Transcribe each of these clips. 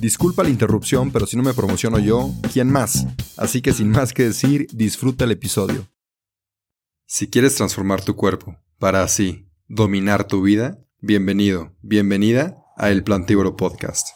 Disculpa la interrupción, pero si no me promociono yo, ¿quién más? Así que sin más que decir, disfruta el episodio. Si quieres transformar tu cuerpo para así dominar tu vida, bienvenido, bienvenida a El Plantívoro Podcast.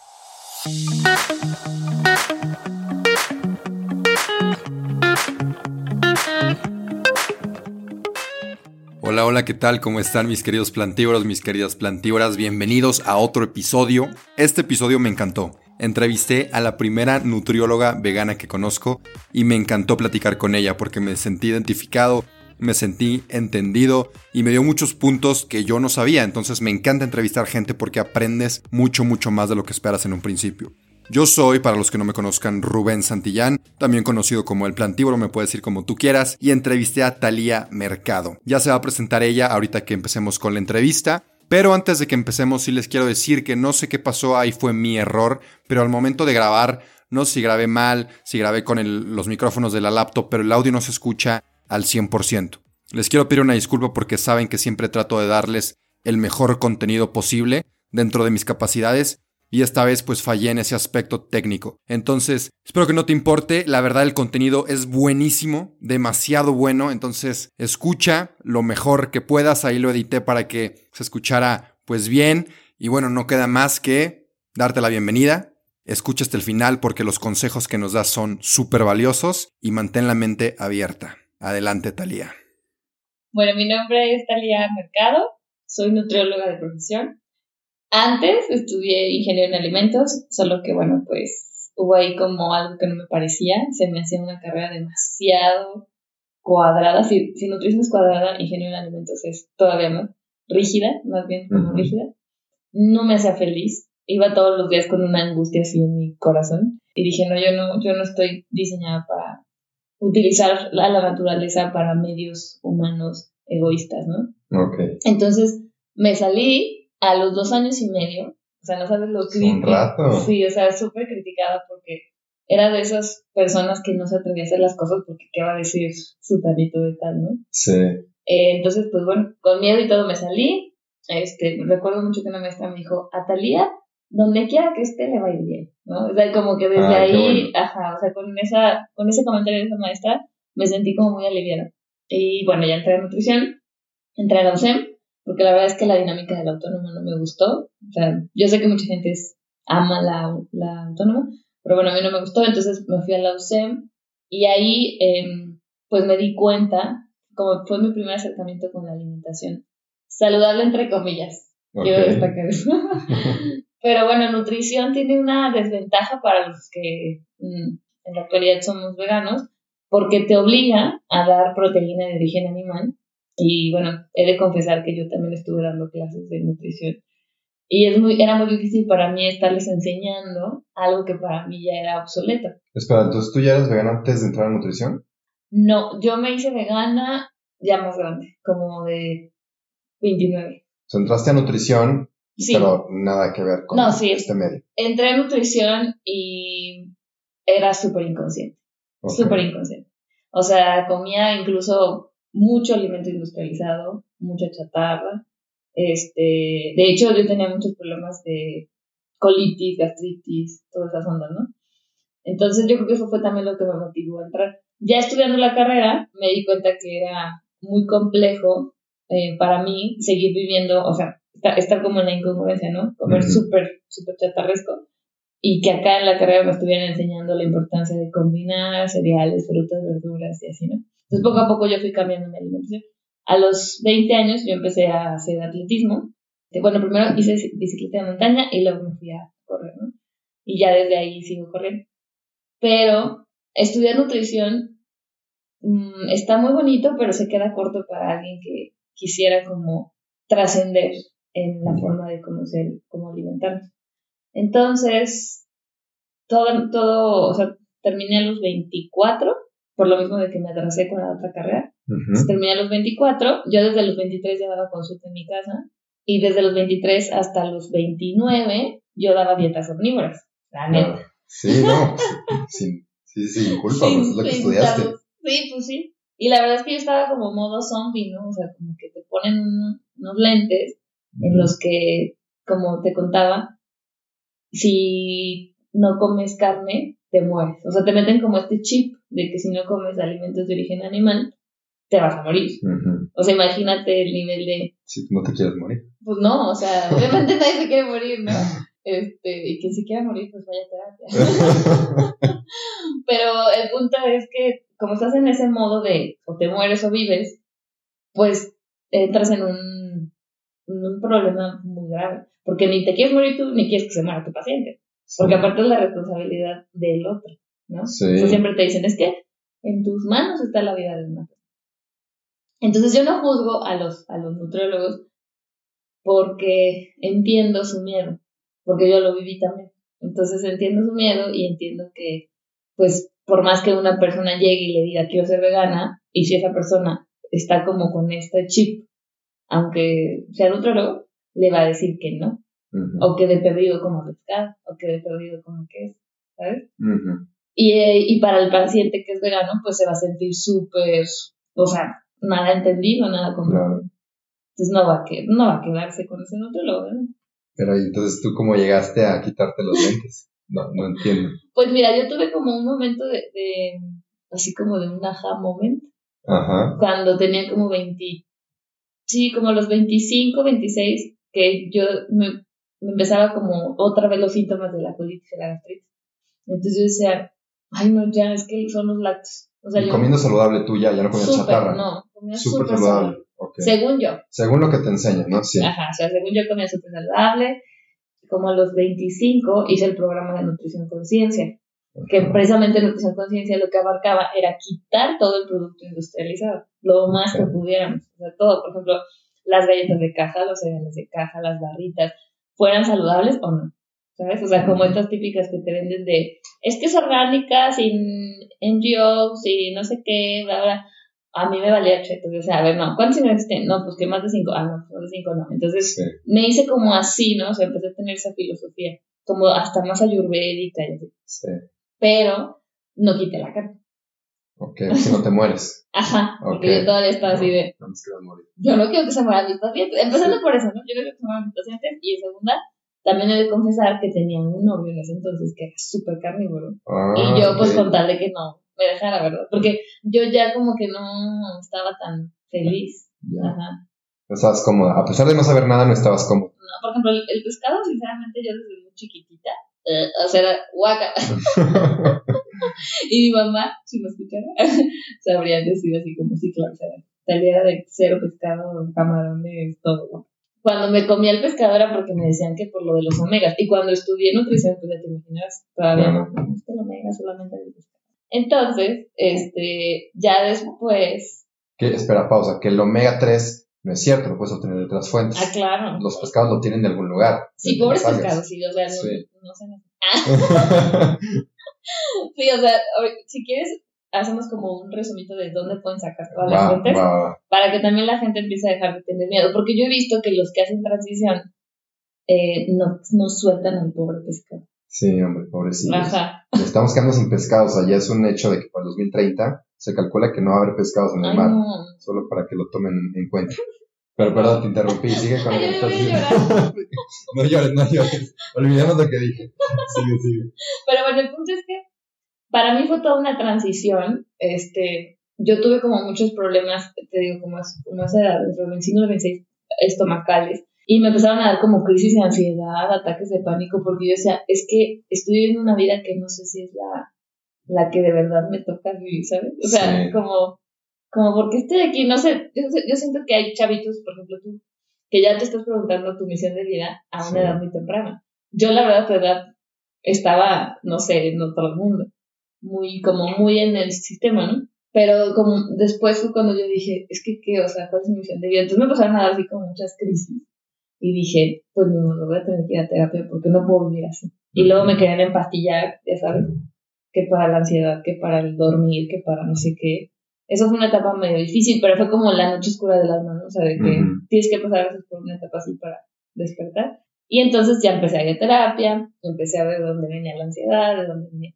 Hola, hola, ¿qué tal? ¿Cómo están mis queridos plantívoros, mis queridas plantívoras? Bienvenidos a otro episodio. Este episodio me encantó. Entrevisté a la primera nutrióloga vegana que conozco y me encantó platicar con ella porque me sentí identificado, me sentí entendido y me dio muchos puntos que yo no sabía. Entonces me encanta entrevistar gente porque aprendes mucho, mucho más de lo que esperas en un principio. Yo soy, para los que no me conozcan, Rubén Santillán, también conocido como El Plantívoro, me puedes decir como tú quieras, y entrevisté a Talía Mercado. Ya se va a presentar ella ahorita que empecemos con la entrevista. Pero antes de que empecemos, sí les quiero decir que no sé qué pasó, ahí fue mi error, pero al momento de grabar, no sé si grabé mal, si grabé con los micrófonos de la laptop, pero el audio no se escucha al 100%. Les quiero pedir una disculpa porque saben que siempre trato de darles el mejor contenido posible dentro de mis capacidades y esta vez pues fallé en ese aspecto técnico. Entonces, espero que no te importe, la verdad el contenido es buenísimo, demasiado bueno, entonces escucha lo mejor que puedas, ahí lo edité para que se escuchara pues bien y bueno, no queda más que darte la bienvenida. Escucha hasta el final porque los consejos que nos das son súper valiosos y mantén la mente abierta. Adelante, Talía. Bueno, mi nombre es Talía Mercado, soy nutrióloga de profesión antes estudié ingeniero en alimentos, solo que bueno, pues hubo ahí como algo que no me parecía, se me hacía una carrera demasiado cuadrada, si, si nutrición es cuadrada, ingeniero en alimentos es todavía más rígida, más bien como rígida, no me hacía feliz, iba todos los días con una angustia así en mi corazón. Y dije, no, yo no, yo no estoy diseñada para utilizar la, la naturaleza para medios humanos egoístas, ¿no? Ok. Entonces me salí a los dos años y medio, o sea, no sabes lo rato. Sí, o sea, súper criticada porque era de esas personas que no se atrevía a hacer las cosas porque qué va a decir su talito de tal, ¿no? Sí. Eh, entonces, pues bueno, con miedo y todo me salí. Este, recuerdo mucho que una maestra me dijo, a Talía, donde quiera que esté le va a ir bien, ¿no? O sea, como que desde ahí, ajá, o sea, con, esa, con ese comentario de esa maestra me sentí como muy aliviada. Y bueno, ya entré a nutrición, entré a la UCEM, porque la verdad es que la dinámica del autónomo no me gustó. O sea, yo sé que mucha gente ama la, la autónoma, pero bueno, a mí no me gustó, entonces me fui a la UCEM y ahí em, pues me di cuenta, como fue mi primer acercamiento con la alimentación, saludable entre comillas, quiero destacar eso. pero bueno, nutrición tiene una desventaja para los que mm, en la actualidad somos veganos, porque te obliga a dar proteína de origen animal y bueno, he de confesar que yo también estuve dando clases de nutrición. Y es muy, era muy difícil para mí estarles enseñando algo que para mí ya era obsoleto. Espera, entonces tú ya eras vegana antes de entrar a nutrición? No, yo me hice vegana ya más grande, como de 29. O sea, entraste a nutrición, pero nada que ver con este medio. Entré a nutrición y era súper inconsciente. Súper inconsciente. O sea, comía incluso mucho alimento industrializado, mucha chatarra. Este, de hecho, yo tenía muchos problemas de colitis, gastritis, todas esas ondas, ¿no? Entonces yo creo que eso fue también lo que me motivó a entrar. Ya estudiando la carrera, me di cuenta que era muy complejo eh, para mí seguir viviendo, o sea, estar, como en la incongruencia, ¿no? Comer súper, súper chatarresco. Y que acá en la carrera me estuvieran enseñando la importancia de combinar cereales, frutas, verduras y así, ¿no? Entonces poco a poco yo fui cambiando mi alimentación. A los 20 años yo empecé a hacer atletismo bueno, primero hice bicicleta de montaña y luego me fui a correr, ¿no? Y ya desde ahí sigo corriendo. Pero estudiar nutrición mm, está muy bonito, pero se queda corto para alguien que quisiera como trascender en la forma de conocer cómo alimentarnos. Entonces, todo, todo, o sea, terminé a los 24, por lo mismo de que me atrasé con la otra carrera. terminé a los 24, yo desde los 23 ya daba consulta en mi casa, y desde los 23 hasta los 29 yo daba dietas omnívoras, la neta. Sí, no, sí, sí, sin culpa, pues, es lo que estudiaste. Sí, pues sí. Y la verdad es que yo estaba como modo zombie, ¿no? O sea, como que te ponen unos lentes en los que, como te contaba, si no comes carne, te mueres. O sea, te meten como este chip de que si no comes alimentos de origen animal, te vas a morir. O sea, imagínate el nivel de... Si no te quieres morir. Pues no, o sea, obviamente nadie se quiere morir, ¿no? Este, y quien se quiera morir, pues vaya terapia. Pero el punto es que como estás en ese modo de o te mueres o vives, pues entras en un, un problema muy grave. Porque ni te quieres morir tú, ni quieres que se muera tu paciente. Porque aparte es la responsabilidad del otro, ¿no? Sí. siempre te dicen, es que en tus manos está la vida de una persona. Entonces yo no juzgo a los, a los nutriólogos porque entiendo su miedo porque yo lo viví también. Entonces entiendo su miedo y entiendo que, pues, por más que una persona llegue y le diga quiero ser vegana, y si esa persona está como con este chip, aunque sea nutrólogo, le va a decir que no. O que de perdido como pescado, o que de perdido como queso, ¿sabes? y, eh, y para el paciente que es vegano, pues se va a sentir súper, o sea, nada entendido, nada como... Entonces no va, a que, no va a quedarse con ese nutrólogo, ¿verdad? Pero entonces tú cómo llegaste a quitarte los lentes? No, no entiendo. Pues mira, yo tuve como un momento de, de así como de un aha moment. Ajá. Cuando tenía como 20, sí, como los 25, 26, que yo me, me empezaba como otra vez los síntomas de la colitis y la gastritis. Entonces yo decía, ay no, ya, es que son los lácteos. O sea, y comiendo saludable tú ya, ya no comías chatarra. No, comía súper saludable. Según yo. Según lo que te enseñan, ¿no? Sí. Ajá, o sea, según yo comía súper saludable. Como a los 25 hice el programa de nutrición conciencia. Que precisamente nutrición conciencia lo que abarcaba era quitar todo el producto industrializado, lo más que pudiéramos. O sea, todo, por ejemplo, las galletas de caja, los cereales de caja, las barritas, fueran saludables o no. ¿Sabes? O sea, como estas típicas que te venden de, es que es orgánica, sin NGOs, y no sé qué, bla, bla a mí me valía cheto. O sea, a ver, no, ¿cuántos ingredientes tiene? No, pues que más de cinco. Ah, no, más de cinco no. Entonces me hice como así, ¿no? O sea, empecé a tener esa filosofía, como hasta más ayurvédica. Sí. Pero no quité la carne. Ok, si no te mueres. Ajá, porque yo todavía estaba así de. No, morir. Yo no quiero que se mueran mis pacientes. Empezando por eso, ¿no? Yo no quiero que se mueran mis pacientes. Y en segunda, también he de confesar que tenía un novio en ese entonces que era súper carnívoro. Ah, y yo, pues, con tal de que no me dejara, ¿verdad? Porque yo ya como que no estaba tan feliz. Ajá. No estabas cómoda. A pesar de no saber nada, no estabas cómoda. No, por ejemplo, el, pescado, sinceramente, yo desde muy chiquitita, eh, o sea, era guaca. y mi mamá, si me escuchara, sabría decir así como sí, claro, salía de cero pescado, camarones, todo. Cuando me comía el pescado era porque me decían que por lo de los omegas. Y cuando estudié nutrición, pues ya te imaginas, todavía no, no es que el omega solamente el pescado. Entonces, este, ya después. Que, espera, pausa, que el omega 3 no es cierto, lo puedes obtener de otras fuentes. Ah, claro. Los pescados lo tienen de algún lugar. Sí, pobres pescados, sí, o sea, no, no sé. Sí, o sea, si quieres, hacemos como un resumito de dónde pueden sacar todas las fuentes para que también la gente empiece a dejar de tener miedo. Porque yo he visto que los que hacen transición eh, no, no sueltan al pobre pescado. Sí, hombre, pobrecito. Ajá. Estamos quedando sin pescados. Allá es un hecho de que para el 2030 se calcula que no va a haber pescados en el mar. Solo para que lo tomen en cuenta. Pero perdón, te interrumpí. Sigue con lo que estás diciendo. no llores, no llores. Olvidemos lo que dije. Sigue, sigue. Pero bueno, el punto es que para mí fue toda una transición. Este, yo tuve como muchos problemas, te digo, como, como esa edad, entre los 25 y los 26, estomacales y me empezaron a dar como crisis de ansiedad, ataques de pánico, porque yo decía, es que estoy viviendo una vida que no sé si es la, la que de verdad me toca vivir, ¿sabes? O sea, como, como porque estoy aquí, no sé yo, yo siento que hay chavitos, por ejemplo tú, que ya te estás preguntando tu misión de vida a una edad muy temprana. Yo, la verdad, a tu edad estaba, no sé, en otro mundo, muy, como muy en el sistema, ¿no? Pero como después fue cuando yo dije, es que, ¿qué? O sea, ¿cuál es mi misión de vida? Entonces me pasaron a dar así como muchas crisis. Y dije, pues ni modo, voy a tener que ir a terapia porque no puedo vivir así. Y luego me querían empastillar, ya sabes, que para la ansiedad, que para el dormir, que para no sé qué. Eso fue una etapa medio difícil, pero fue como la noche oscura del alma, ¿no? O sea, de que tienes que pasar a veces por una etapa así para despertar. Y entonces ya empecé a ir a terapia, empecé a ver de dónde venía la ansiedad, de dónde venía.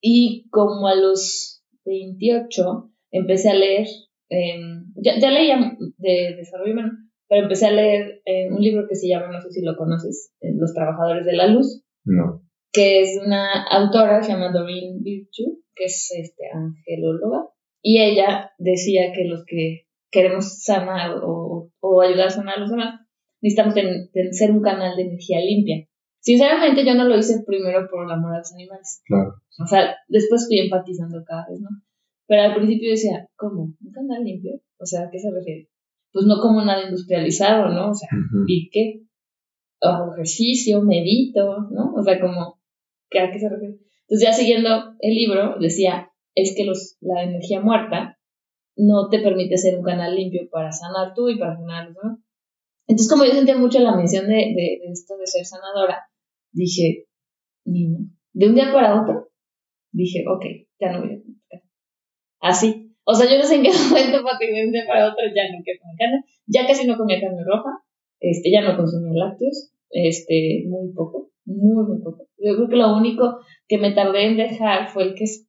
Y como a los 28 empecé a leer, em, ya, ya, leía de desarrollo humano, pero empecé a leer eh, un libro que se llama, no sé si lo conoces, eh, Los Trabajadores de la Luz. No. Que es una autora, se llama Doreen Virtue, que es este, angelóloga, y ella decía que los que queremos sanar o, o ayudar a sanar a los demás, necesitamos ser un canal de energía limpia. Sinceramente yo no lo hice primero por el amor a los animales. Claro. O sea, después fui empatizando cada vez, ¿no? Pero al principio decía, ¿cómo? ¿Un canal limpio? O sea, ¿a qué se refiere? Pues no como nada industrializado, ¿no? O sea, ¿y qué? Hago ejercicio, medito, ¿no? O sea, como, ¿qué, ¿a qué se refiere? Entonces ya siguiendo el libro, decía, es que los, la energía muerta no te permite ser un canal limpio para sanar tú y para sanar demás. Entonces, como yo sentía mucho la mención de, de, esto de ser sanadora, dije, ni no. De un día para otro, dije, ok, ya no voy a comer Así. O sea, yo no sé en qué momento pasé de un día para otro, ya no quiero comer carne. Ya casi no comía carne roja. Este, ya no consumía lácteos. Este, muy poco. Muy, muy poco. Yo creo que lo único que me tardé en dejar fue el queso.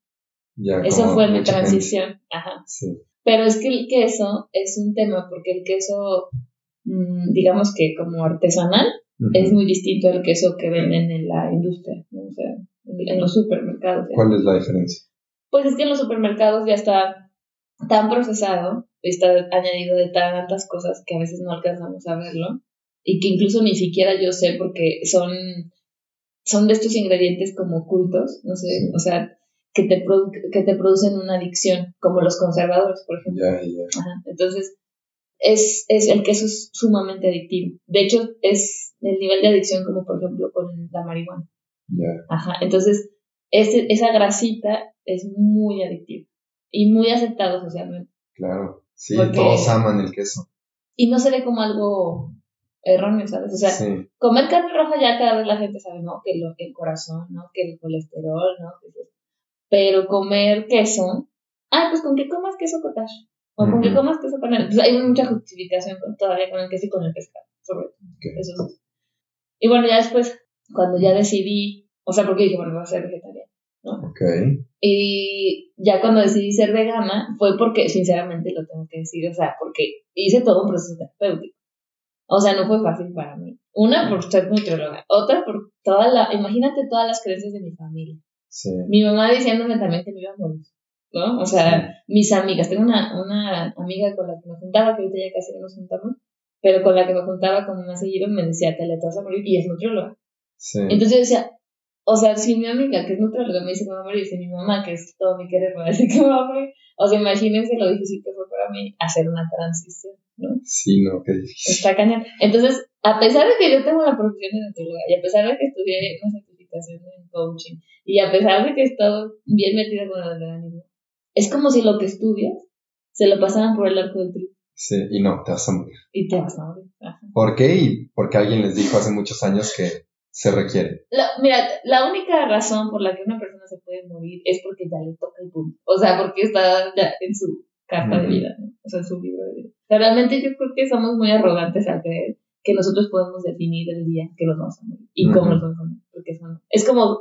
Eso fue mi transición. Ajá. Sí. Pero es que el queso es un tema porque el queso Mm, digamos que como artesanal, es muy distinto al queso que venden en la industria, o sea, en, los supermercados. ¿Cuál es la diferencia? Pues es que en los supermercados ya está tan procesado, está añadido de tantas cosas que a veces no alcanzamos a verlo y que incluso ni siquiera yo sé porque son, son de estos ingredientes como ocultos, no sé, o sea, que te, que te producen una adicción, como los conservadores, por ejemplo. Entonces, es, es el queso es sumamente adictivo. De hecho, es el nivel de adicción como por ejemplo con la marihuana. Ajá, entonces ese, esa grasita es muy adictiva y muy aceptado socialmente. Claro, sí, todos aman el queso. Y no se ve como algo erróneo, ¿sabes? O sea, comer carne roja ya cada vez la gente sabe, ¿no? Que, lo, el corazón, ¿no? Que el colesterol, ¿no? Pero comer queso, ah, pues con qué comas queso cottage. O con que comas queso panela. Pues hay mucha justificación todavía con el queso y con el pescado, sobre todo. Eso Y bueno, ya después, cuando ya decidí, o sea, porque dije, bueno, voy a ser vegetariana, ¿no? Ok. Y ya cuando decidí ser vegana, fue porque, sinceramente, lo tengo que decir, o sea, porque hice todo un proceso terapéutico. O sea, no fue fácil para mí. Una, por ser nutrióloga. Otra, por toda la, imagínate todas las creencias de mi familia. Sí. Mi mamá diciéndome también que me iba a morir. ¿no? O sea, mis amigas, tengo una, una amiga con la que me juntaba, que ahorita ya casi no nos juntamos, pero con la que me juntaba como más seguido me decía, te le vas a morir, y es nutrióloga. Sí. Entonces yo decía, o sea, si mi amiga, que es nutrióloga, me dice que me va a morir, y si mi mamá, que es todo mi querer, me dice que me va a morir, o sea, imagínense lo difícil que fue para mí hacer una transición, ¿no? Sí, no, qué difícil. Está cañón. Entonces, a pesar de que yo tengo la profesión de nutrióloga, y a pesar de que estudié una certificación en coaching, y a pesar de que he estado bien metida con el organismo, es como si lo que estudias se lo pasaran por el arco del triunfo. Sí, y no, te vas a morir. Y te vas a morir. ¿Por qué? Y porque alguien les dijo hace muchos años que se requiere. mira, la única razón por la que una persona se puede morir es porque ya le toca el punto. O sea, porque está ya en su carta de vida, ¿no? O sea, en su libro de vida. realmente yo creo que somos muy arrogantes al creer que nosotros podemos definir el día que nos vamos a morir y cómo nos vamos a morir. Porque es como,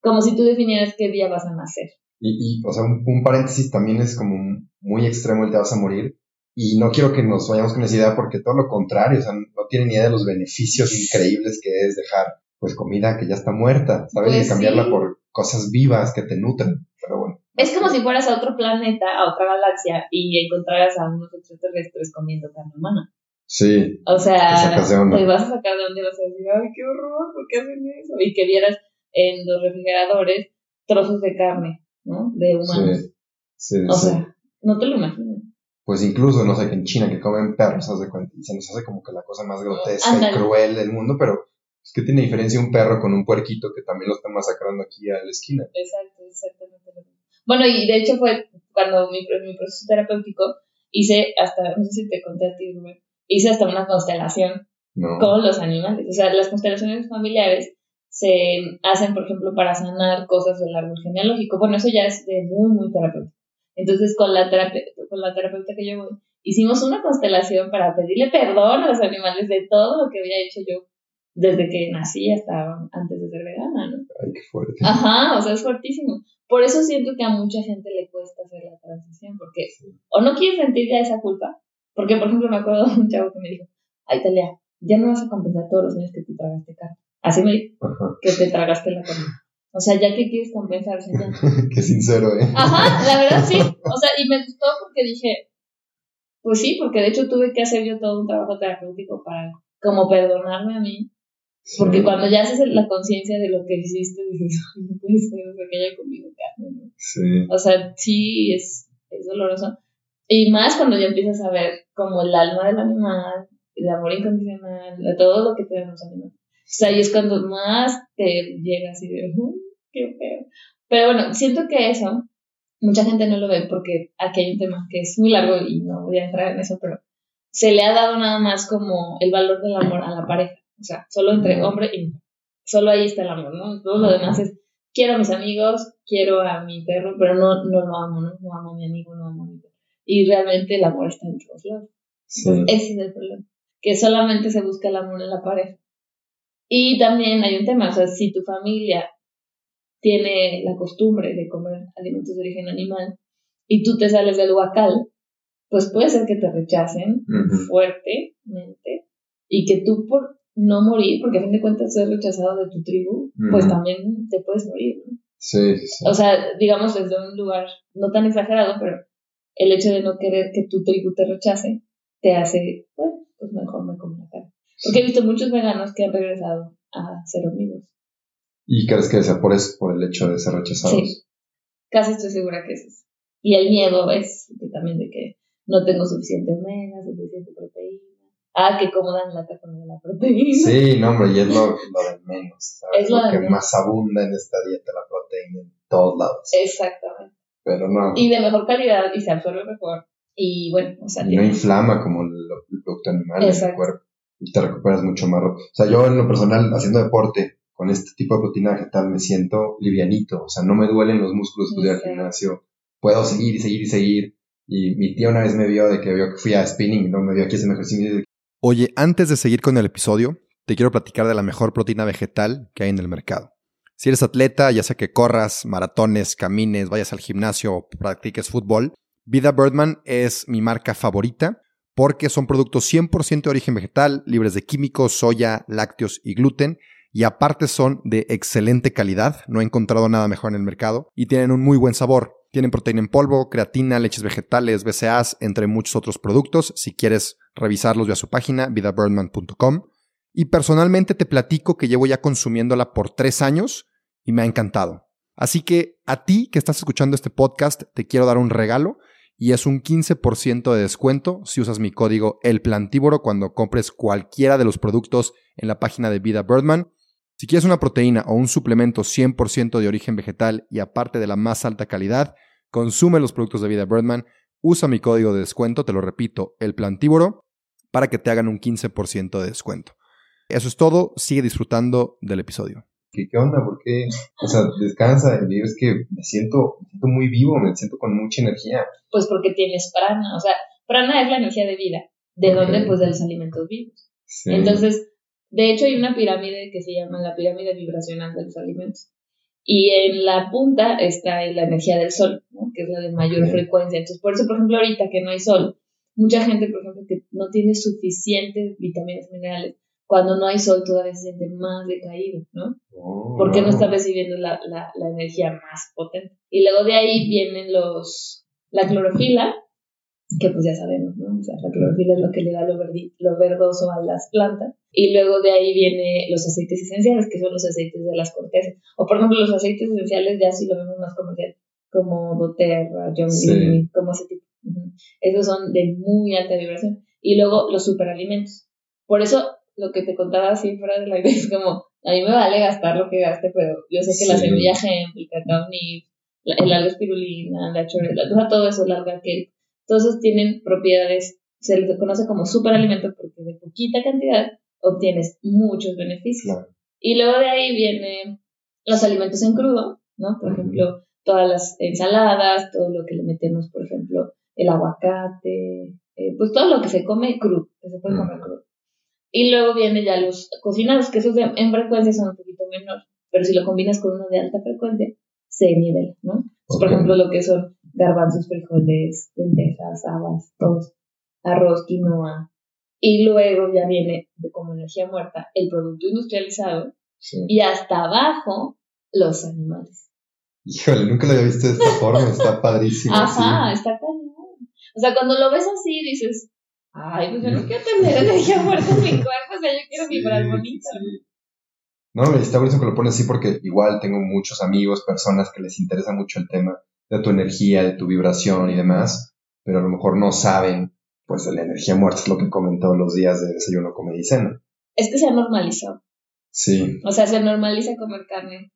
como si tú definieras qué día vas a nacer. Y, y o sea, un, paréntesis también es como muy extremo el te vas a morir. Y no quiero que nos vayamos con esa idea porque todo lo contrario, o sea, no tienen ni idea de los beneficios increíbles que es dejar pues comida que ya está muerta, ¿sabes? y pues cambiarla por cosas vivas que te nutren. Pero bueno. Es como si fueras a otro planeta, a otra galaxia y encontraras a unos extraterrestres comiendo carne humana. Sí. O sea, te, vas a sacar de donde vas a decir, ay, qué horror, ¿por qué hacen eso? Y que vieras en los refrigeradores trozos de carne ¿no? De humanos. Sí, sí, o sea, no te lo imaginas. pues incluso, no sé, que en China que comen perros, cuenta, y se nos hace como que la cosa más grotesca y cruel del mundo, pero es que tiene diferencia un perro con un puerquito que también lo están masacrando aquí a la esquina. Exacto, exactamente. Bueno, y de hecho fue cuando mi, mi proceso terapéutico hice hasta, no sé si te conté a ti, Rubén, hice hasta una constelación con los animales. O sea, las constelaciones familiares se hacen, por ejemplo, para sanar cosas del árbol genealógico. Bueno, eso ya es de muy, muy terapéutico. Entonces, con la, con la terapeuta que yo voy, hicimos una constelación para pedirle perdón a los animales de todo lo que había hecho yo desde que nací hasta antes de ser vegana, ¿no? Ay, qué fuerte. Ajá, o sea, es fuertísimo. Por eso siento que a mucha gente le cuesta hacer la transición, porque o no quiere sentir ya esa culpa, porque, por ejemplo, me acuerdo de un chavo que me dijo, ay, Talia, ya no vas a compensar todos los años que te tragaste carne. Así me dijo, que te tragaste la carne. O sea, ya que quieres compensar, ya. Qué sincero, ¿eh? Ajá, la verdad sí. O sea, y me gustó porque dije, pues sí, porque de hecho tuve que hacer yo todo un trabajo terapéutico para como perdonarme a mí. Porque cuando ya haces la conciencia de lo que hiciste, dices, no puede ser, o sea, que haya comido carne, ¿no? Sí. O sea, sí, es, es doloroso. Y más cuando ya empiezas a ver como el alma del animal, el amor incondicional, de todo lo que te dan los animales. O sea, y es cuando más te llega así de, qué feo. Pero bueno, siento que eso, mucha gente no lo ve porque aquí hay un tema que es muy largo y no voy a entrar en eso, pero se le ha dado nada más como el valor del amor a la pareja. O sea, solo entre hombre y mujer. Solo ahí está el amor, ¿no? Todo lo demás es, quiero a mis amigos, quiero a mi perro, pero no, no lo amo, ¿no? No amo a mi amigo, no amo a mi perro. Y realmente el amor está en todos lados. ese es el problema. Que solamente se busca el amor en la pareja. Y también hay un tema, o sea, si tu familia tiene la costumbre de comer alimentos de origen animal y tú te sales del huacal, pues puede ser que te rechacen fuertemente y que tú por no morir, porque a fin de cuentas ser rechazado de tu tribu, pues también te puedes morir, ¿no? Sí, sí. O sea, digamos desde un lugar no tan exagerado, pero el hecho de no querer que tu tribu te rechace te hace, bueno, pues mejor me como la carne. Porque he visto muchos veganos que han regresado a ser omnívoros. ¿Y crees que sea por eso, por el hecho de ser rechazados? Sí, casi estoy segura que es eso. Y el miedo es también de que no tengo suficiente omega, suficiente proteína. Ah, que cómo dan la con la proteína. Sí, no, hombre, y es lo, de menos. Es lo, que más abunda en esta dieta, la proteína, en todos lados. Exactamente. Pero no. Y de mejor calidad y se absorbe mejor. Y bueno, o sea. Y no inflama como el, producto animal en el cuerpo. Y te recuperas mucho más rápido. O sea, yo en lo personal, haciendo deporte, con este tipo de proteína vegetal me siento livianito, o sea, no me duelen los músculos de al gimnasio, puedo seguir y seguir y seguir. Y mi tía una vez me vio de que vio que fui a spinning, ¿no? Me vio aquí haciendo ejercicio. Oye, antes de seguir con el episodio, te quiero platicar de la mejor proteína vegetal que hay en el mercado. Si eres atleta, ya sea que corras, maratones, camines, vayas al gimnasio o practiques fútbol, Vida Birdman es mi marca favorita porque son productos 100% de origen vegetal, libres de químicos, soya, lácteos y gluten y aparte son de excelente calidad, no he encontrado nada mejor en el mercado y tienen un muy buen sabor. Tienen proteína en polvo, creatina, leches vegetales, BCAAs, entre muchos otros productos. Si quieres revisarlos, ve a su página vidabirdman.com. Y personalmente te platico que llevo ya consumiéndola por tres años y me ha encantado. Así que a ti que estás escuchando este podcast, te quiero dar un regalo y es un 15% de descuento si usas mi código El cuando compres cualquiera de los productos en la página de Vida Birdman. Si quieres una proteína o un suplemento 100% de origen vegetal y aparte de la más alta calidad, consume los productos de vida Birdman, usa mi código de descuento, te lo repito, el plantívoro, para que te hagan un 15% de descuento. Eso es todo, sigue disfrutando del episodio. ¿Qué, onda? ¿Por qué? O sea, descansa, es que me siento, me siento muy vivo, me siento con mucha energía. Pues porque tienes prana, o sea, prana es la energía de vida. ¿De dónde? Pues de los alimentos vivos. Entonces, de hecho, hay una pirámide que se llama la pirámide vibracional de los alimentos. Y en la punta está la energía del sol, que es la de mayor frecuencia. Entonces, por eso, por ejemplo, ahorita que no hay sol, mucha gente, por ejemplo, que no tiene suficientes vitaminas minerales, cuando no hay sol todavía se siente más decaído, ¿no? Oh, Porque no está recibiendo la, la, la, energía más potente. Y luego de ahí vienen los, la clorofila, que pues ya sabemos, ¿no? O sea, la clorofila es lo que le da lo, lo verdoso a las plantas. Y luego de ahí vienen los aceites esenciales, que son los aceites de las cortezas. O por ejemplo, los aceites esenciales ya sí lo vemos más comercial, como doTERRA, John como ese tipo. Esos son de muy alta vibración. Y luego los superalimentos. Por eso lo que te contaba así fuera de la idea es como, a mí me vale gastar lo que gaste, pero yo sé que la semilla hemp, el cacao nib, el alga espirulina, la chorrela, todo eso, el alga que todos esos tienen propiedades, se les conoce como superalimento porque de poquita cantidad obtienes muchos beneficios. Y luego de ahí vienen los alimentos en crudo, ¿no? Por ejemplo, todas las ensaladas, todo lo que le metemos, por ejemplo, el aguacate, eh, pues todo lo que se come crudo, que se puede comer crudo. Y luego vienen ya los cocinados, que esos en frecuencia son un poquito menor, pero si lo combinas con uno de alta frecuencia, se nivela, ¿no? Por ejemplo, lo que son garbanzos, frijoles, lentejas, habas, todos, arroz, quinoa. Y luego ya viene de como energía muerta el producto industrializado y hasta abajo los animales. Híjole, nunca lo había visto de esta forma, está padrísimo. Ajá, está cañón. O sea, cuando lo ves así dices, ay, pues yo no quiero tener energía muerta en mi cuerpo, o sea, yo quiero vibrar bonito. No, está buenísimo que lo pones así porque igual tengo muchos amigos, personas que les interesa mucho el tema de tu energía, de tu vibración y demás, pero a lo mejor no saben, pues la energía muerta es lo que comen todos los días de desayuno, comida y cena. Es que se ha normalizado. Sí. O sea, se normaliza comer carne.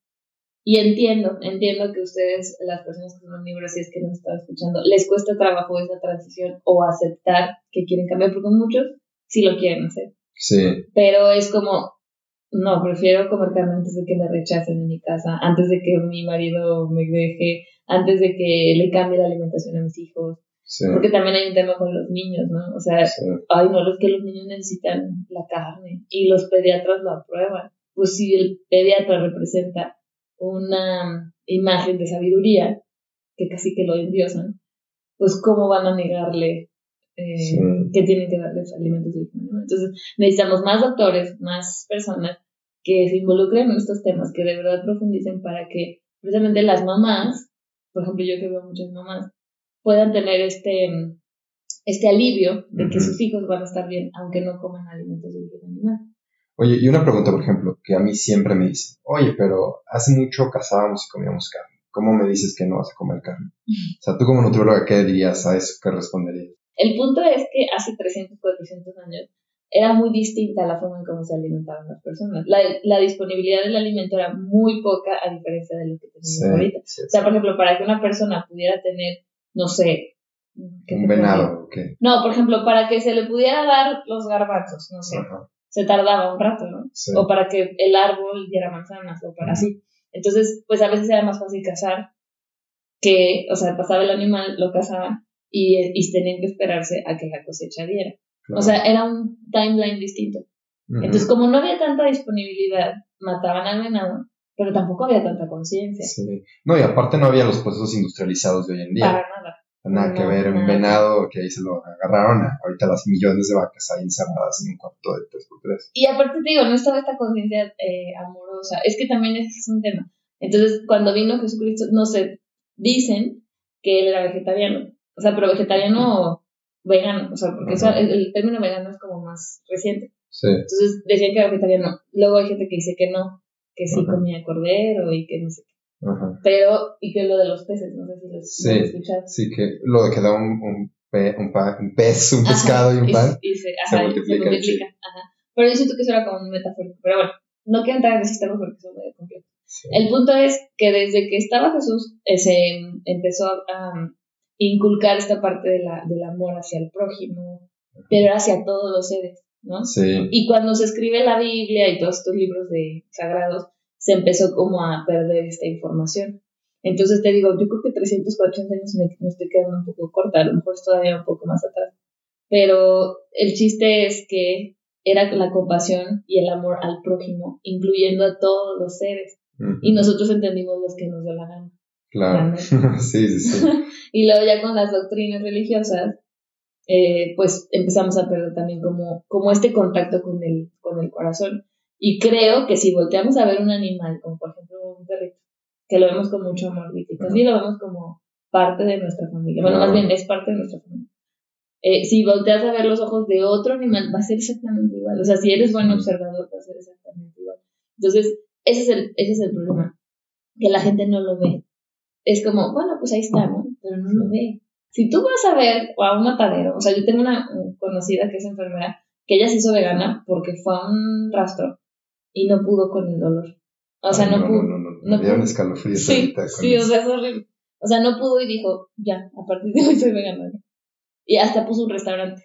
Y entiendo, entiendo que ustedes, las personas que son omnívoras, si es que nos están escuchando, les cuesta trabajo esa transición o aceptar que quieren cambiar, porque muchos sí lo quieren hacer. Sí. Pero es como, no, prefiero comer carne antes de que me rechacen en mi casa, antes de que mi marido me deje, antes de que le cambie la alimentación a mis hijos. Porque también hay un tema con los niños, ¿no? O sea, ay, no, es que los niños necesitan la carne y los pediatras lo aprueban. Pues si el pediatra representa una imagen de sabiduría, que casi que lo endiosan, pues cómo van a negarle eh, que tienen que darles alimentos de Entonces necesitamos más doctores, más personas que se involucren en estos temas, que de verdad profundicen para que precisamente las mamás por ejemplo, yo que veo muchas mamás, puedan tener este, este alivio de que sus hijos van a estar bien, aunque no coman alimentos de origen animal. Oye, y una pregunta, por ejemplo, que a mí siempre me dicen, oye, pero hace mucho cazábamos y comíamos carne. ¿Cómo me dices que no vas a comer carne? O sea, tú como nutrióloga, ¿qué dirías a eso? ¿Qué responderías? El punto es que hace 300, 400 años era muy distinta la forma en cómo se alimentaban las personas. La, la disponibilidad del alimento era muy poca a diferencia de lo que tenemos ahorita. o sea, por ejemplo, para que una persona pudiera tener, no sé... Un venado, ¿qué? No, por ejemplo, para que se le pudiera dar los garbanzos, no sé, se tardaba un rato, ¿no? O para que el árbol diera manzanas, o para así. Entonces, pues a veces era más fácil cazar que, o sea, pasaba el animal, lo cazaban y, y tenían que esperarse a que la cosecha diera. O sea, era un timeline distinto. Entonces, como no había tanta disponibilidad, mataban al venado, pero tampoco había tanta conciencia. Sí. No, y aparte no había los procesos industrializados de hoy en día. Para nada. Nada que ver, un venado que ahí se lo agarraron, ahorita las millones de vacas ahí encerradas en un cuarto de 3x3. Y aparte te digo, no estaba esta conciencia eh, amorosa, es que también ese es un tema. Entonces, cuando vino Jesucristo, no sé, dicen que él era vegetariano, o sea, pero vegetariano vegano, o sea, porque el, término vegano es como más reciente. Sí. Entonces decían que era vegetariano. Luego hay gente que dice que no, que sí comía cordero y que no sé qué. Ajá. Pero, y que lo de los peces, no sé si lo, sí, escuchado. Sí, que lo de que da un, un, pe, un, un pez, un pescado y un pan. Y, se, ajá, se multiplica. Ajá. Pero yo siento que eso era como un metafórico. Pero bueno, no quiero entrar en ese tema porque son medio complejo. El punto es que desde que estaba Jesús, eh, se empezó a, inculcar esta parte de la, del amor hacia el prójimo, pero hacia todos los seres, ¿no? Sí. Y cuando se escribe la Biblia y todos estos libros de sagrados, se empezó como a perder esta información. Entonces te digo, yo creo que 300, 400 años me, me estoy quedando un poco corta, a lo mejor es todavía un poco más atrás. Pero el chiste es que era la compasión y el amor al prójimo, incluyendo a todos los seres. Y nosotros entendimos los que nos dio la gana. Claro, sí, sí, sí. y luego ya con las doctrinas religiosas, eh, pues empezamos a perder también como, como este contacto con el, con el corazón. Y creo que si volteamos a ver un animal, como por ejemplo un perrito, que lo vemos con mucho amor, y que casi lo vemos como parte de nuestra familia, bueno, más bien es parte de nuestra familia. Eh, si volteas a ver los ojos de otro animal, va a ser exactamente igual. O sea, si eres buen observador, va a ser exactamente igual. Entonces, ese es el, ese es el problema, que la gente no lo ve es como, bueno, pues ahí está, ¿no? Pero no lo ve. Si tú vas a ver a un matadero, o sea, yo tengo una conocida que es enfermera, que ella se hizo vegana porque fue a un rastro y no pudo con el dolor. O sea, no, pudo. No, no, no, escalofríos sí, sí, o sea, es horrible. O sea, no pudo y dijo, ya, a partir de hoy soy vegana. Y hasta puso un restaurante.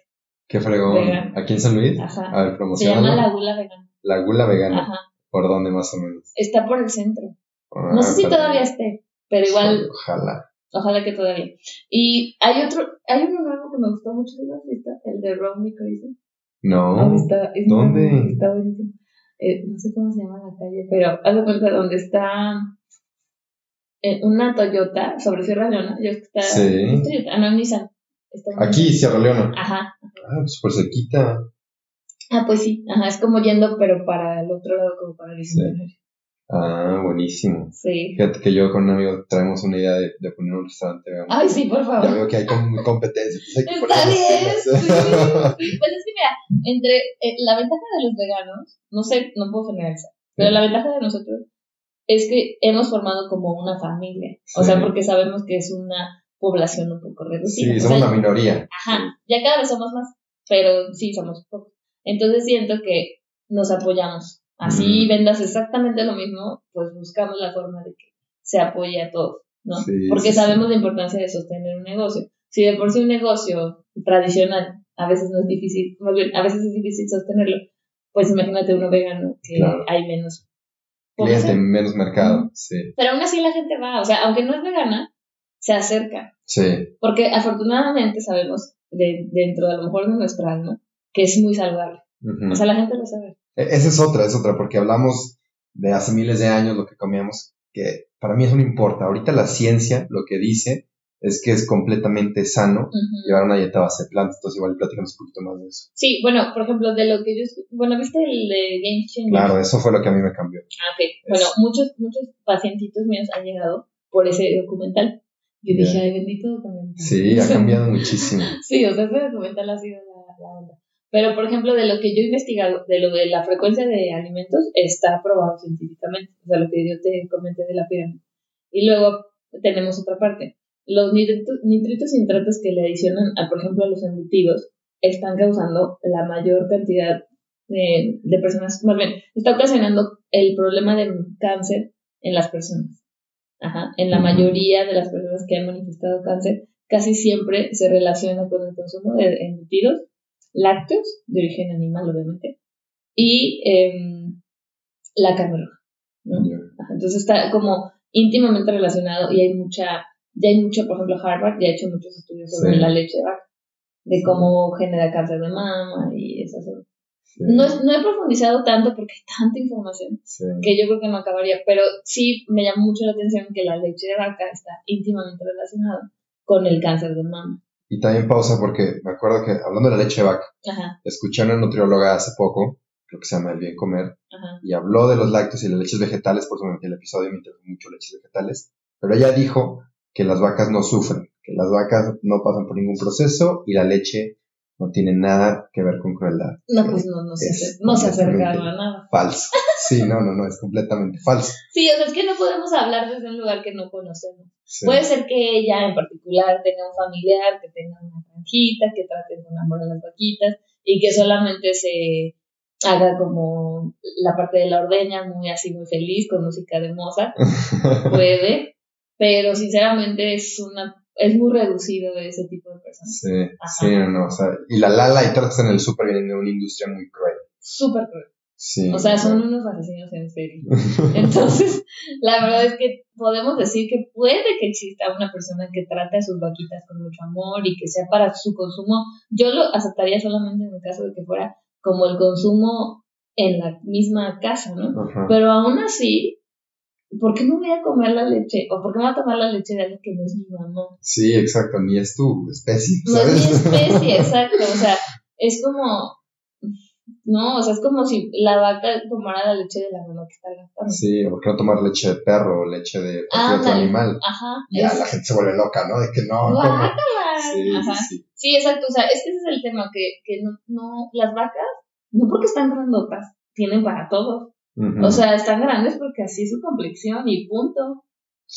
¿Qué fregón? ¿Aquí en San Luis? Ajá. A ver, Se llama La Gula Vegana. La Gula Vegana. Ajá. ¿Por dónde más o menos? Está por el centro. Ah, No sé si todavía esté, pero igual, Ojalá. ojalá que todavía. Y hay otro, hay uno nuevo que me gustó mucho de la fiesta, el de Romney Crazy. No. Ah, está, es ¿Dónde? Está buenísimo. Eh, no sé cómo se llama la calle, pero haz de cuenta donde está eh, una Toyota sobre Sierra Leona. Yo está, Sí. es Toyota, no, Nissan. Está en- Aquí, Sierra Leona. Ajá. Ah, pues por cerquita. Ah, pues sí. Ajá, es como yendo, pero para el otro lado, como para el Sí. Ah, buenísimo. Sí. Fíjate que yo con un amigo traemos una idea de, de poner un restaurante vegano. Ay, sí, por Ya favor. veo que hay com- competencia. Pues hay que Está bien, sí, sí. Pues es que mira, entre eh, la ventaja de los veganos, no sé, no puedo generalizar, pero la ventaja de nosotros es que hemos formado como una familia. O Sí. sea, porque sabemos que es una población un poco reducida. Sí, O somos sea, una minoría. Ajá, ya cada vez somos más, pero sí somos pocos. Entonces siento que nos apoyamos. Así Mm. vendas exactamente lo mismo, pues buscamos la forma de que se apoye a todos, ¿no? Sí, Porque sí, sí. sabemos la importancia de sostener un negocio. Si de por sí un negocio tradicional a veces no es difícil, más bien, a veces es difícil sostenerlo, pues imagínate uno vegano que Claro. hay menos. Cliente, menos mercado. Sí. Pero aún así la gente va, o sea, aunque no es vegana, se acerca. Sí. Porque afortunadamente sabemos, de, dentro de a lo mejor de nuestra alma, que es muy saludable. O sea, la gente lo sabe. E- Esa es otra, es otra, porque hablamos de hace miles de años lo que comíamos, que para mí eso no importa. Ahorita la ciencia lo que dice es que es completamente sano Ujú. llevar una dieta base de plantas. Entonces, igual platicamos un poquito más de eso. Sí, bueno, por ejemplo, de lo que yo... Bueno, ¿viste el de Game Changer? Claro, eso fue lo que a mí me cambió. Ah, ok. Bueno, muchos, muchos pacientitos míos han llegado por ese documental. Yo dije, ay, bendito documental. Sí, ha cambiado muchísimo. Sí, o sea, ese documental ha sido la, la onda. Pero, por ejemplo, de lo que yo he investigado, de lo de la frecuencia de alimentos, está probado científicamente. O sea, lo que yo te comenté de la pirámide. Y luego tenemos otra parte. Los nitritos, nitritos y nitratos que le adicionan, a, por ejemplo, a los embutidos, están causando la mayor cantidad de, de personas, más bien, está ocasionando el problema del cáncer en las personas. Ajá. En la mayoría de las personas que han manifestado cáncer, casi siempre se relaciona con el consumo de embutidos, lácteos, de origen animal, obviamente, y em, la carne roja. Entonces está como íntimamente relacionado y hay mucha, ya hay mucho, por ejemplo, Harvard ya ha hecho muchos estudios sobre Sí. la leche de vaca, de cómo genera cáncer de mama y esas cosas. Sí, No, no he profundizado tanto porque hay tanta información sí. que yo creo que no acabaría, pero sí me llama mucho la atención que la leche de vaca está íntimamente relacionada con el cáncer de mama. Y también pausa porque me acuerdo que hablando de la leche de vaca, Ajá, escuché a una nutrióloga hace poco, creo que se llama El Bien Comer, ajá. y habló de los lácteos y las leches vegetales, por eso el episodio, me interesó mucho leches vegetales, pero ella dijo que las vacas no sufren, que las vacas no pasan por ningún proceso y la leche no tiene nada que ver con crueldad. No, pues no, no se, no se a nada. Falso. Sí, no, no, no, es completamente falso. Sí, o sea, es que no podemos hablar desde un lugar que no conocemos. Sí. Puede ser que ella en particular tenga un familiar, que tenga una granjita, que trate con amor a las vaquitas y que solamente se haga como la parte de la ordeña muy así, muy feliz, con música de Mozart. Puede, pero sinceramente es una es muy reducido de ese tipo de personas. Sí, Ajá. sí, no, no, o sea, y la Lala y todas están en el súper vienen de una industria muy cruel. Súper cruel. Sí. O sea, son unos asesinos en serie. Entonces, la verdad es que podemos decir que puede que exista una persona que trate a sus vaquitas con mucho amor y que sea para su consumo. Yo lo aceptaría solamente en el caso de que fuera como el consumo en la misma casa, ¿no? Ajá. Pero aún así, ¿por qué no voy a comer la leche? ¿O por qué no voy a tomar la leche de alguien que no es mi mamá? Sí, exacto, ni es tu especie, No es mi ¿sabes? especie, exacto. O sea, es como. No, o sea, es como si la vaca tomara la leche de la mamá que está lactando. Sí, ¿por qué no tomar leche de perro o leche de cualquier otro animal? Ajá. Ya es- la gente se vuelve loca, ¿no? De que no. Guácala. Sí, Ajá. sí, sí. Exacto. O sea, es que ese es el tema, que, que no, no, las vacas, no porque están grandotas, tienen para O sea, están grandes porque así es su complexión y punto.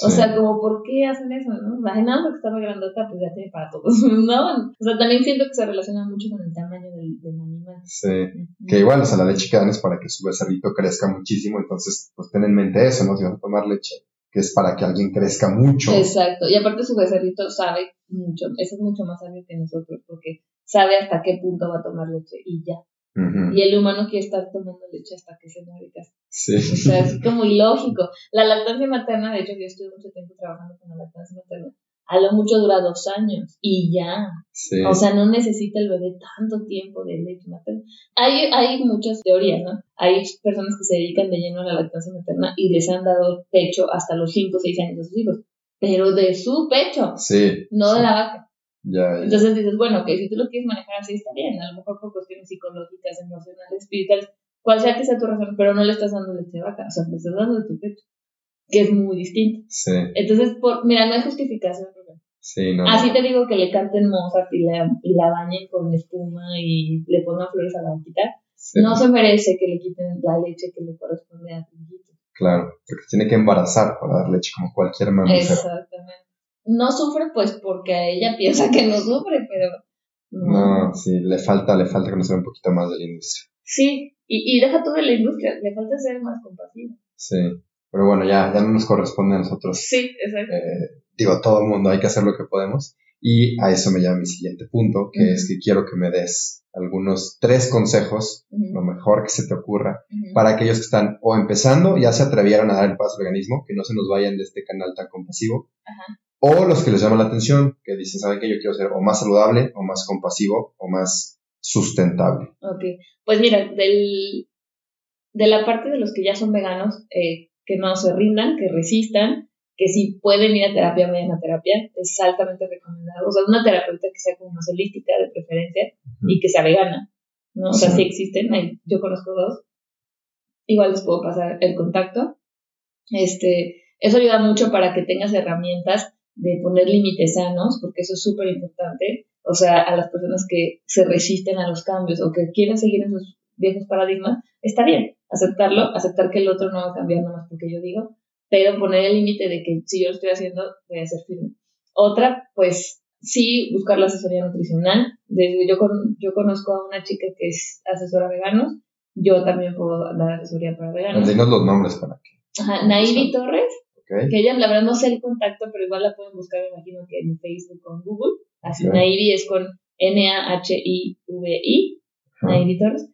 O sea, como, ¿por qué hacen eso, no? Imaginando que está muy grandota, pues ya tiene para todos, ¿no? O sea, también siento que se relaciona mucho con el tamaño del, del animal. Sí, que igual, o sea, la leche que dan es para que su becerrito crezca muchísimo, entonces, pues ten en mente eso, ¿no? Si vas a tomar leche, que es para que alguien crezca mucho. Exacto, y aparte su becerrito sabe mucho, eso es mucho más sabio que nosotros, porque sabe hasta qué punto va a tomar leche y ya. Y el humano quiere estar tomando leche hasta que se muere Sí. O sea, es como ilógico. La lactancia materna, de hecho, yo estuve mucho tiempo trabajando con la lactancia materna. A lo mucho dura dos años y ya. Sí. O sea, no necesita el bebé tanto tiempo de leche materna. Hay, hay muchas teorías, ¿no? Hay personas que se dedican de lleno a la lactancia materna y les han dado pecho hasta los 5 o 6 años de sus hijos. Pero de su pecho, sí, no de la vaca. Ya, Entonces dices, bueno, que si tú lo quieres manejar así está bien, a lo mejor por cuestiones psicológicas, emocionales, espirituales, cual sea que sea tu razón, pero no le estás dando leche de vaca, o sea, le estás dando de tu pecho, que es muy distinto. Sí. Entonces, por, mira, no hay justificación. Sí, no. Así te digo que le canten Mozart y la, y la bañen con espuma y le pongan flores a la vaquita. No se merece que le quiten la leche que le corresponde a tu hijito. Claro, porque tiene que embarazar para dar leche como cualquier mamá. Exactamente no sufre pues porque ella piensa que no sufre, pero... No, sí, le falta, le falta conocer un poquito más de la industria. Sí, y, y deja todo de la industria, le falta ser más compasivo. Sí, pero bueno, ya, ya no nos corresponde a nosotros. Sí, exacto. Eh, digo, todo el mundo hay que hacer lo que podemos. Y a eso me llama mi siguiente punto, que es que quiero que me des algunos tres consejos, lo mejor que se te ocurra, para aquellos que están o empezando, ya se atrevieron a dar el paso al veganismo, que no se nos vayan de este canal tan compasivo, Ajá. O los que les llama la atención, que dicen, ¿saben que Yo quiero ser o más saludable, o más compasivo, o más sustentable. Ok, pues mira, del, de la parte de los que ya son veganos, eh, que no se rindan, que resistan, que si pueden ir a terapia, vayan a terapia, es altamente recomendado. O sea, una terapeuta que sea como más holística de preferencia y que sea vegana, ¿no? O sea, sí, existen, yo conozco dos, igual les puedo pasar el contacto. Este, eso ayuda mucho para que tengas herramientas de poner límites sanos, porque eso es súper importante, o sea, a las personas que se resisten a los cambios o que quieren seguir en sus viejos paradigmas, está bien aceptarlo, aceptar que el otro no va a cambiar nada más porque yo digo, pero poner el límite de que si yo lo estoy haciendo, voy a ser firme. Otra, pues sí, buscar la asesoría nutricional. Desde yo, con, yo conozco a una chica que es asesora veganos, yo también puedo dar asesoría para veganos. Dinos los nombres para que. Ajá, Torres que ella, la verdad, no sé el contacto, pero igual la pueden buscar, me imagino que en Facebook o en Google. Así, Naivi es con N-A-H-I-V-I, Naivi Torres.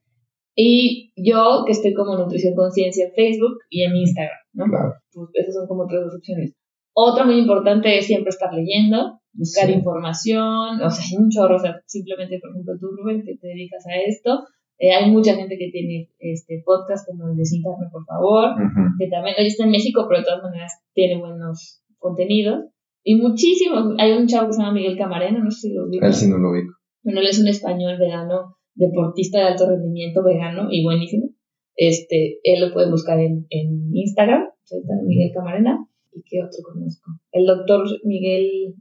Y yo, que estoy como Nutrición Conciencia en Facebook y en Instagram, ¿no? Pues esas son como tres opciones. Otra muy importante es siempre estar leyendo, buscar información, o sea, hay un chorro, o sea, simplemente, por ejemplo, tú, Rubén, que te dedicas a esto, eh, hay mucha gente que tiene este podcast como el de Sin por favor, que también hoy está en México, pero de todas maneras tiene buenos contenidos. Y muchísimos. Hay un chavo que se llama Miguel Camarena, no sé si lo ubico. Él sí no lo ubico. Bueno, él es un español vegano, deportista de alto rendimiento, vegano y buenísimo. Este, él lo pueden buscar en, en Instagram, está Miguel Camarena. ¿Y qué otro conozco? El doctor Miguel.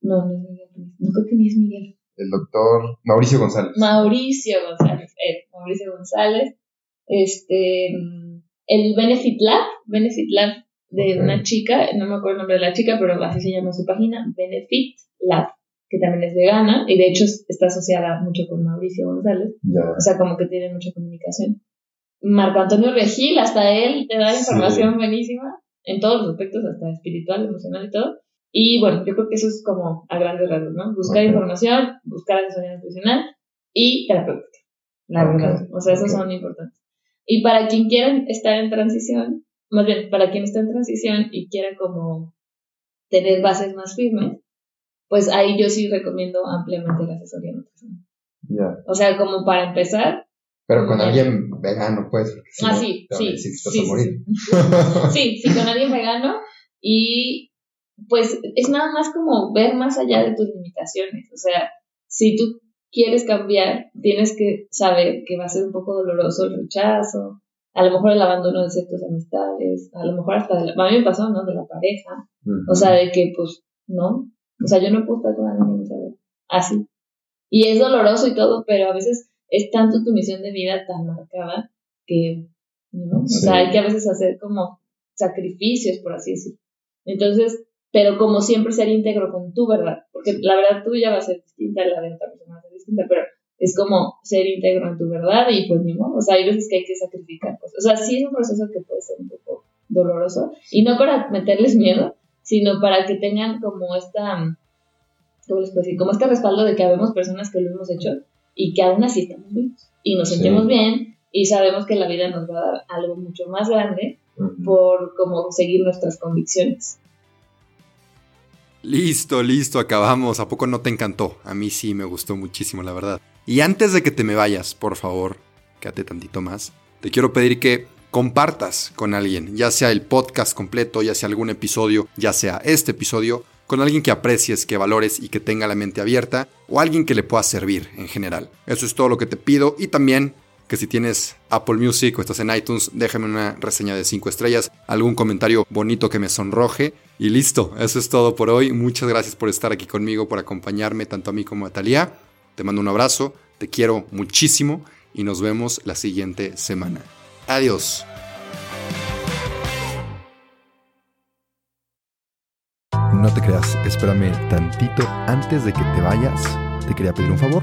No, no es Miguel. No creo que ni es Miguel el doctor Mauricio González. Mauricio González, eh, Mauricio González. Este, el Benefit Lab, Benefit Lab de una chica, no me acuerdo el nombre de la chica, pero así se llama su página, Benefit Lab, que también es vegana y de hecho está asociada mucho con Mauricio González. O sea, como que tiene mucha comunicación. Marco Antonio Regil, hasta él te da información buenísima en todos los aspectos, hasta espiritual, emocional y todo. Y bueno, yo creo que eso es como a grandes rasgos, ¿no? Buscar información, buscar asesoría nutricional y terapéutica, la verdad. O sea, esos son importantes. Y para quien quiera estar en transición, más bien, para quien está en transición y quiera como tener bases más firmes, pues ahí yo sí recomiendo ampliamente la asesoría nutricional. Ya. O sea, como para empezar. Pero con alguien vegano, pues. ah, sí, sí. Sí, sí, sí, con alguien vegano y pues es nada más como ver más allá de tus limitaciones. O sea, si tú quieres cambiar, tienes que saber que va a ser un poco doloroso el rechazo, a lo mejor el abandono de ciertas amistades, a lo mejor hasta de la, a mí me pasó, ¿no? De la pareja. O sea, de que, pues, no. O sea, yo no puedo estar con alguien, ¿sabes? Así. Y es doloroso y todo, pero a veces es tanto tu misión de vida tan marcada que, ¿no? O sea, hay que a veces hacer como sacrificios, por así decirlo. Entonces, pero como siempre ser íntegro con tu verdad, porque la verdad tuya va a ser distinta, la de otra persona va a ser distinta, pero es como ser íntegro en tu verdad y pues ni modo, o sea, hay veces que hay que sacrificar cosas. O sea, sí es un proceso que puede ser un poco doloroso y no para meterles miedo, sino para que tengan como esta, ¿cómo les puedo decir? Como este respaldo de que habemos personas que lo hemos hecho y que aún así estamos vivos y nos sentimos bien y sabemos que la vida nos va a dar algo mucho más grande por como seguir nuestras convicciones. Listo, listo, acabamos. ¿A poco no te encantó? A mí sí me gustó muchísimo, la verdad. Y antes de que te me vayas, por favor, quédate tantito más, te quiero pedir que compartas con alguien, ya sea el podcast completo, ya sea algún episodio, ya sea este episodio, con alguien que aprecies, que valores y que tenga la mente abierta, o alguien que le pueda servir en general. Eso es todo lo que te pido y también que si tienes Apple Music o estás en iTunes, déjame una reseña de 5 estrellas, algún comentario bonito que me sonroje. Y listo, eso es todo por hoy. Muchas gracias por estar aquí conmigo, por acompañarme tanto a mí como a Talía. Te mando un abrazo, te quiero muchísimo y nos vemos la siguiente semana. Adiós. No te creas, espérame tantito antes de que te vayas. Te quería pedir un favor.